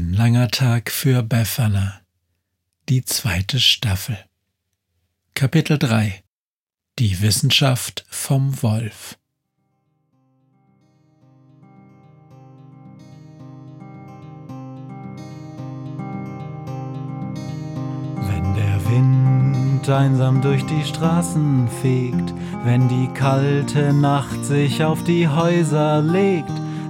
Ein langer Tag für Befana. Die zweite Staffel. Kapitel 3 Die Wissenschaft vom Wolf. Wenn der Wind einsam durch die Straßen fegt, wenn die kalte Nacht sich auf die Häuser legt,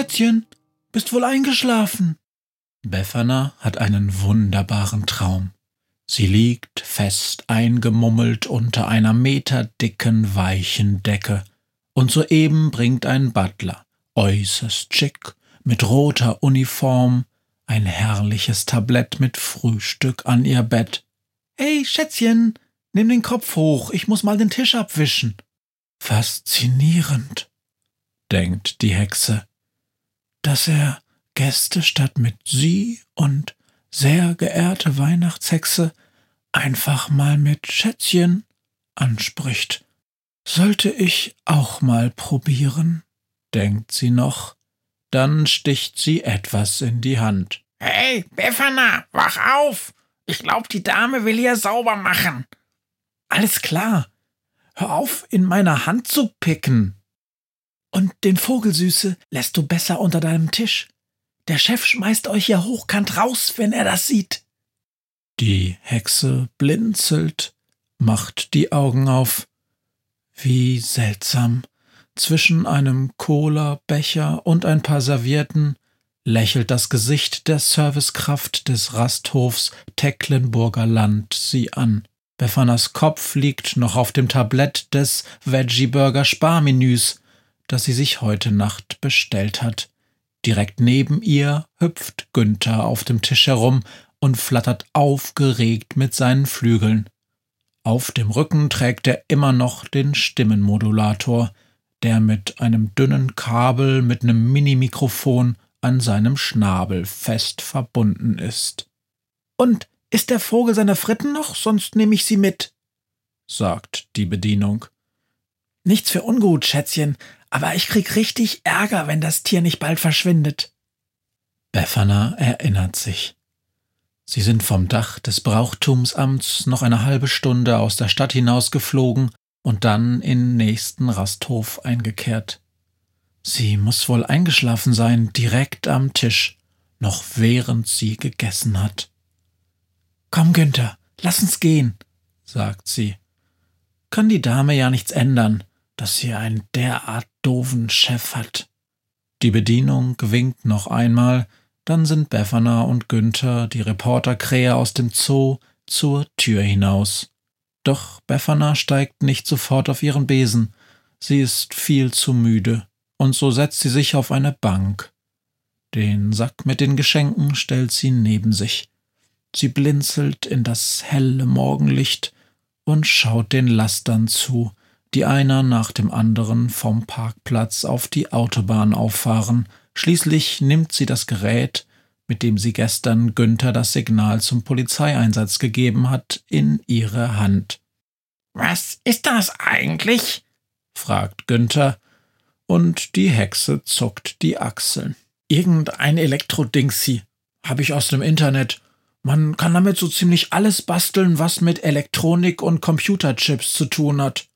Schätzchen, bist wohl eingeschlafen? Befana hat einen wunderbaren Traum. Sie liegt fest eingemummelt unter einer meterdicken weichen Decke, und soeben bringt ein Butler, äußerst schick, mit roter Uniform, ein herrliches Tablett mit Frühstück an ihr Bett. Hey, Schätzchen, nimm den Kopf hoch, ich muss mal den Tisch abwischen. Faszinierend, denkt die Hexe, dass er Gäste statt mit Sie und sehr geehrte Weihnachtshexe einfach mal mit Schätzchen anspricht. Sollte ich auch mal probieren, denkt sie noch, dann sticht sie etwas in die Hand. Hey, Befana, wach auf! Ich glaub, die Dame will hier sauber machen. Alles klar. Hör auf, in meiner Hand zu picken. Und den Vogelsüße lässt du besser unter deinem Tisch. Der Chef schmeißt euch ja hochkant raus, wenn er das sieht. Die Hexe blinzelt, macht die Augen auf. Wie seltsam. Zwischen einem Cola-Becher und ein paar Servietten lächelt das Gesicht der Servicekraft des Rasthofs Tecklenburger Land sie an. Befanas Kopf liegt noch auf dem Tablett des Veggie-Burger Sparmenüs, das sie sich heute Nacht bestellt hat. Direkt neben ihr hüpft Günther auf dem Tisch herum und flattert aufgeregt mit seinen Flügeln. Auf dem Rücken trägt er immer noch den Stimmenmodulator, der mit einem dünnen Kabel mit einem Minimikrofon an seinem Schnabel fest verbunden ist. Und ist der Vogel seiner Fritten noch? Sonst nehme ich sie mit, sagt die Bedienung. Nichts für ungut, Schätzchen, aber ich krieg richtig Ärger, wenn das Tier nicht bald verschwindet. Befana erinnert sich. Sie sind vom Dach des Brauchtumsamts noch eine halbe Stunde aus der Stadt hinausgeflogen und dann in nächsten Rasthof eingekehrt. Sie muss wohl eingeschlafen sein, direkt am Tisch, noch während sie gegessen hat. Komm, Günther, lass uns gehen, sagt sie. Kann die Dame ja nichts ändern, dass sie einen derart doofen Chef hat. Die Bedienung winkt noch einmal, dann sind Befana und Günther, die Reporterkrähe aus dem Zoo, zur Tür hinaus. Doch Befana steigt nicht sofort auf ihren Besen. Sie ist viel zu müde und so setzt sie sich auf eine Bank. Den Sack mit den Geschenken stellt sie neben sich. Sie blinzelt in das helle Morgenlicht und schaut den Lastern zu, die einer nach dem anderen vom Parkplatz auf die Autobahn auffahren. Schließlich nimmt sie das Gerät, mit dem sie gestern Günther das Signal zum Polizeieinsatz gegeben hat, in ihre Hand. Was ist das eigentlich? fragt Günther und die Hexe zuckt die Achseln. Irgendein Elektrodingsi. Hab ich aus dem Internet. Man kann damit so ziemlich alles basteln, was mit Elektronik und Computerchips zu tun hat.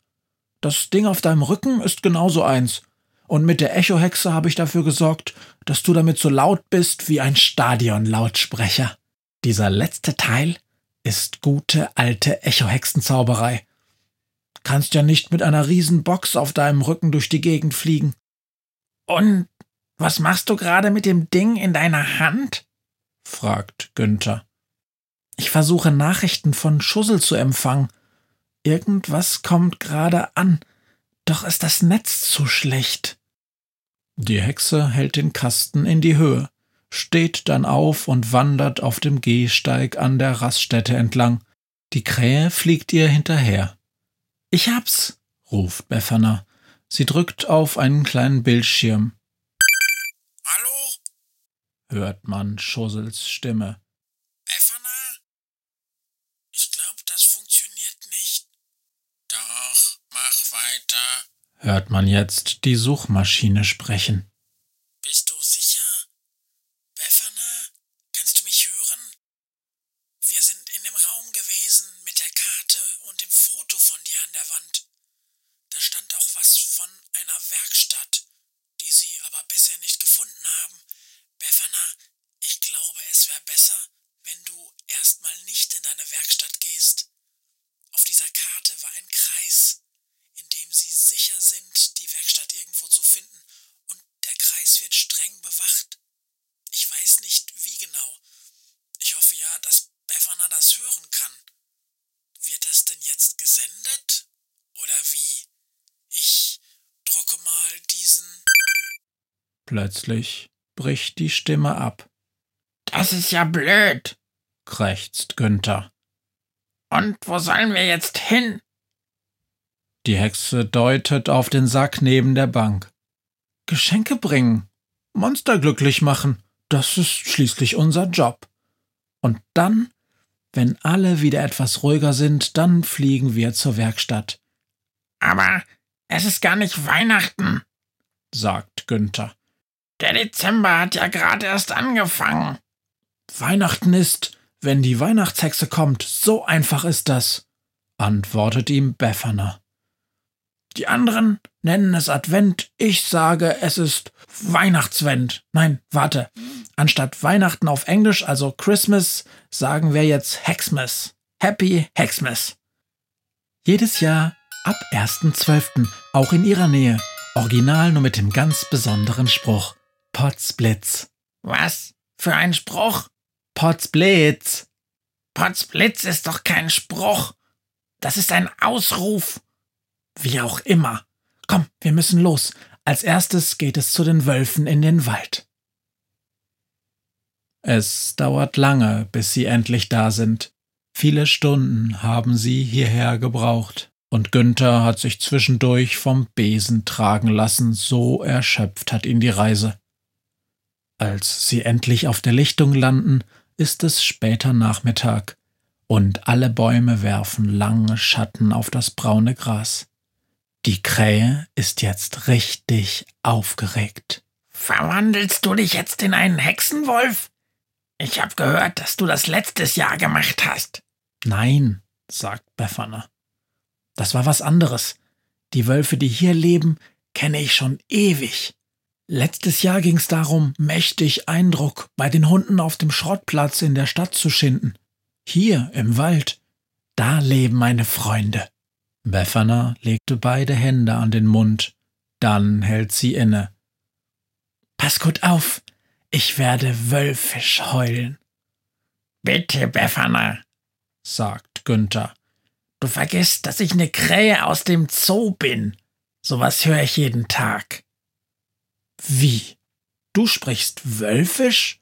Das Ding auf deinem Rücken ist genauso eins. Und mit der Echohexe habe ich dafür gesorgt, dass du damit so laut bist wie ein Stadionlautsprecher. Dieser letzte Teil ist gute alte Echohexenzauberei. Kannst ja nicht mit einer Riesenbox auf deinem Rücken durch die Gegend fliegen. Und was machst du gerade mit dem Ding in deiner Hand? fragt Günther. Ich versuche Nachrichten von Schussel zu empfangen. Irgendwas kommt gerade an, doch ist das Netz zu schlecht. Die Hexe hält den Kasten in die Höhe, steht dann auf und wandert auf dem Gehsteig an der Raststätte entlang. Die Krähe fliegt ihr hinterher. Ich hab's, ruft Befana. Sie drückt auf einen kleinen Bildschirm. Hallo? hört man Schussels Stimme. Befana? Ich glaube, das funktioniert nicht. Doch, mach weiter. Hört man jetzt die Suchmaschine sprechen. Bist du sicher? Befana, kannst du mich hören? Wir sind in dem Raum gewesen mit der Karte und dem Foto von dir an der Wand. Da stand auch was von einer Werkstatt, die sie aber bisher nicht gefunden haben. Befana, ich glaube, es wäre besser, wenn du erstmal nicht in deine Werkstatt gehst. Auf dieser Karte war ein Kreis, in dem sie sicher sind, die Werkstatt irgendwo zu finden, und der Kreis wird streng bewacht. Ich weiß nicht, wie genau. Ich hoffe ja, dass Befana das hören kann. Wird das denn jetzt gesendet? Oder wie? Ich drucke mal diesen. Plötzlich bricht die Stimme ab, Das ist ja blöd. krächzt Günther. Und wo sollen wir jetzt hin? Die Hexe deutet auf den Sack neben der Bank. Geschenke bringen, Monster glücklich machen, das ist schließlich unser Job. Und dann, wenn alle wieder etwas ruhiger sind, dann fliegen wir zur Werkstatt, Aber es ist gar nicht Weihnachten. sagt Günther. Der Dezember hat ja gerade erst angefangen. Weihnachten ist, wenn die Weihnachtshexe kommt, so einfach ist das, antwortet ihm Befana. Die anderen nennen es Advent, ich sage, es ist Weihnachtswend. Nein, warte. Anstatt Weihnachten auf Englisch, also Christmas, sagen wir jetzt Hexmas. Happy Hexmas. Jedes Jahr ab 1.12., auch in ihrer Nähe. Original nur mit dem ganz besonderen Spruch. Potzblitz. Was? Für ein Spruch? Potzblitz. Potzblitz ist doch kein Spruch. Das ist ein Ausruf. Wie auch immer. Komm, wir müssen los. Als erstes geht es zu den Wölfen in den Wald. Es dauert lange, bis sie endlich da sind. Viele Stunden haben sie hierher gebraucht, und Günther hat sich zwischendurch vom Besen tragen lassen, so erschöpft hat ihn die Reise. Als sie endlich auf der Lichtung landen, ist es später Nachmittag, und alle Bäume werfen lange Schatten auf das braune Gras. Die Krähe ist jetzt richtig aufgeregt. Verwandelst du dich jetzt in einen Hexenwolf? Ich hab gehört, dass du das letztes Jahr gemacht hast. Nein, sagt Befana. Das war was anderes. Die Wölfe, die hier leben, kenne ich schon ewig. Letztes Jahr ging es darum, mächtig Eindruck bei den Hunden auf dem Schrottplatz in der Stadt zu schinden. Hier im Wald, da leben meine Freunde. Befana legte beide Hände an den Mund, dann hält sie inne. Pass gut auf, ich werde wölfisch heulen, Bitte, Befana. sagt Günther. Du vergisst, dass ich eine Krähe aus dem Zoo bin. Sowas höre ich jeden Tag. Wie? Du sprichst Wölfisch?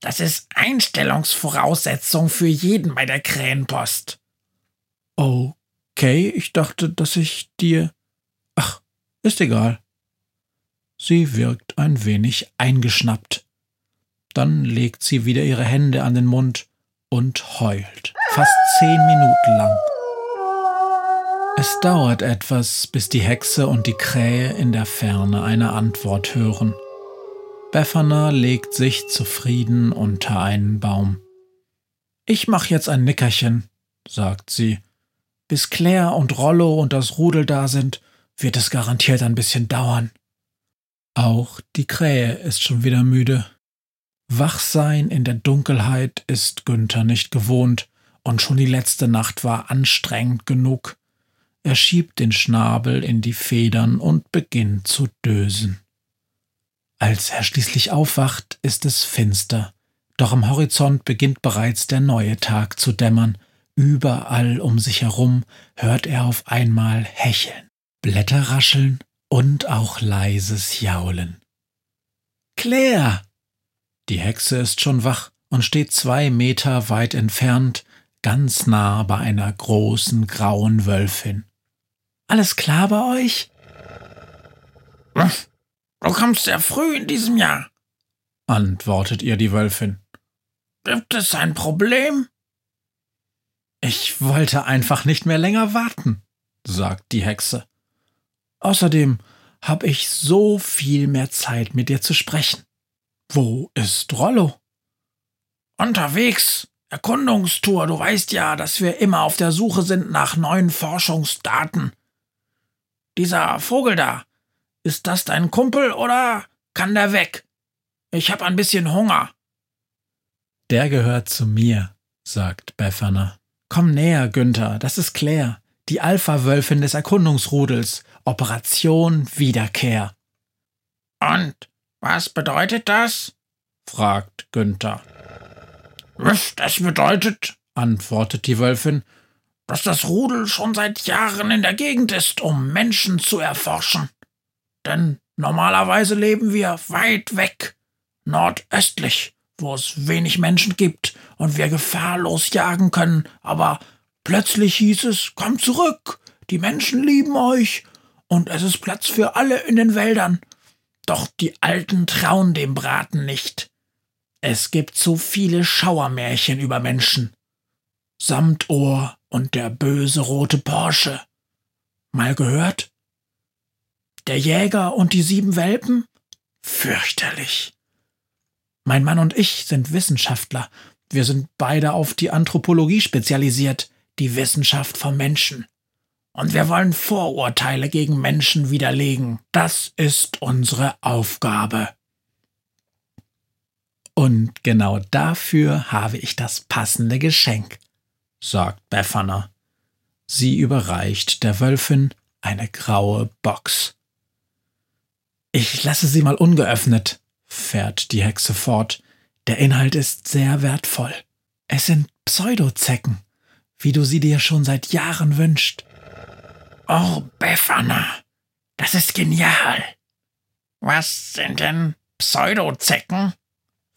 Das ist Einstellungsvoraussetzung für jeden bei der Krähenpost. Okay, ich dachte, dass ich dir. Ach, ist egal. Sie wirkt ein wenig eingeschnappt. Dann legt sie wieder ihre Hände an den Mund und heult, fast zehn Minuten lang. Es dauert etwas, bis die Hexe und die Krähe in der Ferne eine Antwort hören. Befana legt sich zufrieden unter einen Baum. Ich mach jetzt ein Nickerchen, sagt sie. Bis Claire und Rollo und das Rudel da sind, wird es garantiert ein bisschen dauern. Auch die Krähe ist schon wieder müde. Wachsein in der Dunkelheit ist Günther nicht gewohnt, und schon die letzte Nacht war anstrengend genug. Er schiebt den Schnabel in die Federn und beginnt zu dösen. Als er schließlich aufwacht, ist es finster, doch am Horizont beginnt bereits der neue Tag zu dämmern. Überall um sich herum hört er auf einmal Hecheln, Blätter rascheln und auch leises Jaulen. Claire! Die Hexe ist schon wach und steht zwei Meter weit entfernt, ganz nah bei einer großen grauen Wölfin. Alles klar bei euch? Du kommst sehr früh in diesem Jahr, antwortet ihr die Wölfin. Gibt es ein Problem? Ich wollte einfach nicht mehr länger warten, sagt die Hexe. Außerdem habe ich so viel mehr Zeit, mit dir zu sprechen. Wo ist Rollo? Unterwegs. Erkundungstour. Du weißt ja, dass wir immer auf der Suche sind nach neuen Forschungsdaten. Dieser Vogel da, ist das dein Kumpel oder kann der weg? Ich hab ein bisschen Hunger. Der gehört zu mir, sagt Befana. Komm näher, Günther, das ist Claire, die Alpha-Wölfin des Erkundungsrudels. Operation Wiederkehr. Und was bedeutet das? fragt Günther. Das bedeutet, antwortet die Wölfin, dass das Rudel schon seit Jahren in der Gegend ist, um Menschen zu erforschen. Denn normalerweise leben wir weit weg, nordöstlich, wo es wenig Menschen gibt und wir gefahrlos jagen können, aber plötzlich hieß es, komm zurück, die Menschen lieben euch und es ist Platz für alle in den Wäldern. Doch die Alten trauen dem Braten nicht. Es gibt so viele Schauermärchen über Menschen. Samtohr und der böse rote Porsche. Mal gehört? Der Jäger und die sieben Welpen? Fürchterlich. Mein Mann und ich sind Wissenschaftler. Wir sind beide auf die Anthropologie spezialisiert, die Wissenschaft vom Menschen. Und wir wollen Vorurteile gegen Menschen widerlegen. Das ist unsere Aufgabe. Und genau dafür habe ich das passende Geschenk, sagt Befana. Sie überreicht der Wölfin eine graue Box. Ich lasse sie mal ungeöffnet, fährt die Hexe fort. Der Inhalt ist sehr wertvoll. Es sind Pseudozecken, wie du sie dir schon seit Jahren wünschst. Oh, Befana, das ist genial. Was sind denn Pseudozecken?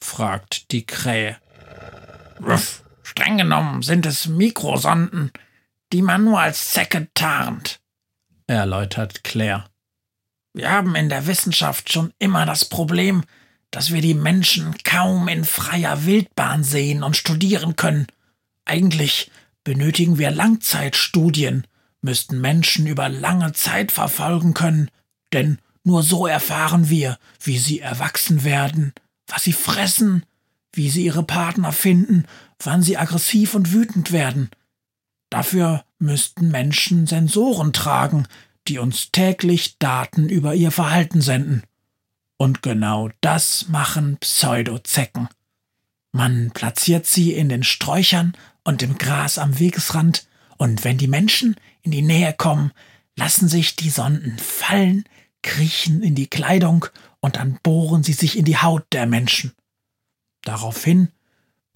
fragt die Krähe. Ruff, streng genommen sind es Mikrosonden, die man nur als Zecke tarnt, erläutert Claire. Wir haben in der Wissenschaft schon immer das Problem, dass wir die Menschen kaum in freier Wildbahn sehen und studieren können. Eigentlich benötigen wir Langzeitstudien, müssten Menschen über lange Zeit verfolgen können, denn nur so erfahren wir, wie sie erwachsen werden, was sie fressen, wie sie ihre Partner finden, wann sie aggressiv und wütend werden. Dafür müssten Menschen Sensoren tragen, die uns täglich Daten über ihr Verhalten senden. Und genau das machen Pseudozecken. Man platziert sie in den Sträuchern und im Gras am Wegesrand, und wenn die Menschen in die Nähe kommen, lassen sich die Sonden fallen, kriechen in die Kleidung und dann bohren sie sich in die Haut der Menschen. Daraufhin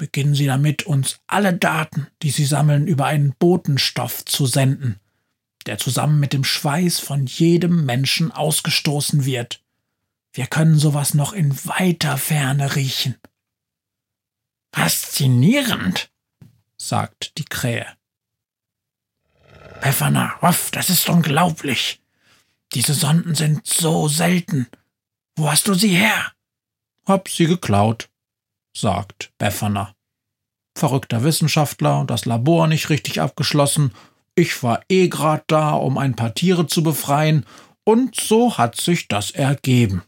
beginnen sie damit, uns alle Daten, die sie sammeln, über einen Botenstoff zu senden, der zusammen mit dem Schweiß von jedem Menschen ausgestoßen wird. Wir können sowas noch in weiter Ferne riechen. Faszinierend, sagt die Krähe. Befana, Ruff, das ist unglaublich. Diese Sonden sind so selten. Wo hast du sie her? Hab sie geklaut, sagt Befana. Verrückter Wissenschaftler, das Labor nicht richtig abgeschlossen. Ich war eh grad da, um ein paar Tiere zu befreien, und so hat sich das ergeben.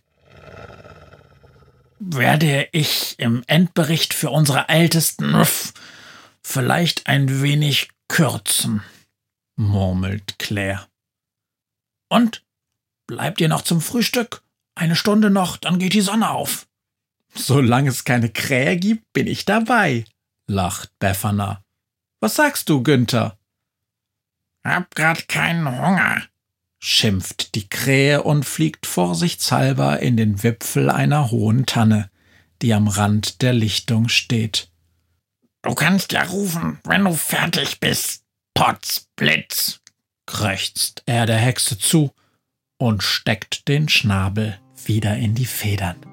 Werde ich im Endbericht für unsere Ältesten vielleicht ein wenig kürzen murmelt Claire. Und? Bleibt ihr noch zum Frühstück? Eine Stunde noch, dann geht die Sonne auf. Solange es keine Krähe gibt, bin ich dabei, lacht Befana. Was sagst du, Günther? Hab grad keinen Hunger, schimpft die Krähe und fliegt vorsichtshalber in den Wipfel einer hohen Tanne, die am Rand der Lichtung steht. Du kannst ja rufen, wenn du fertig bist. Potzblitz, krächzt er der Hexe zu und steckt den Schnabel wieder in die Federn.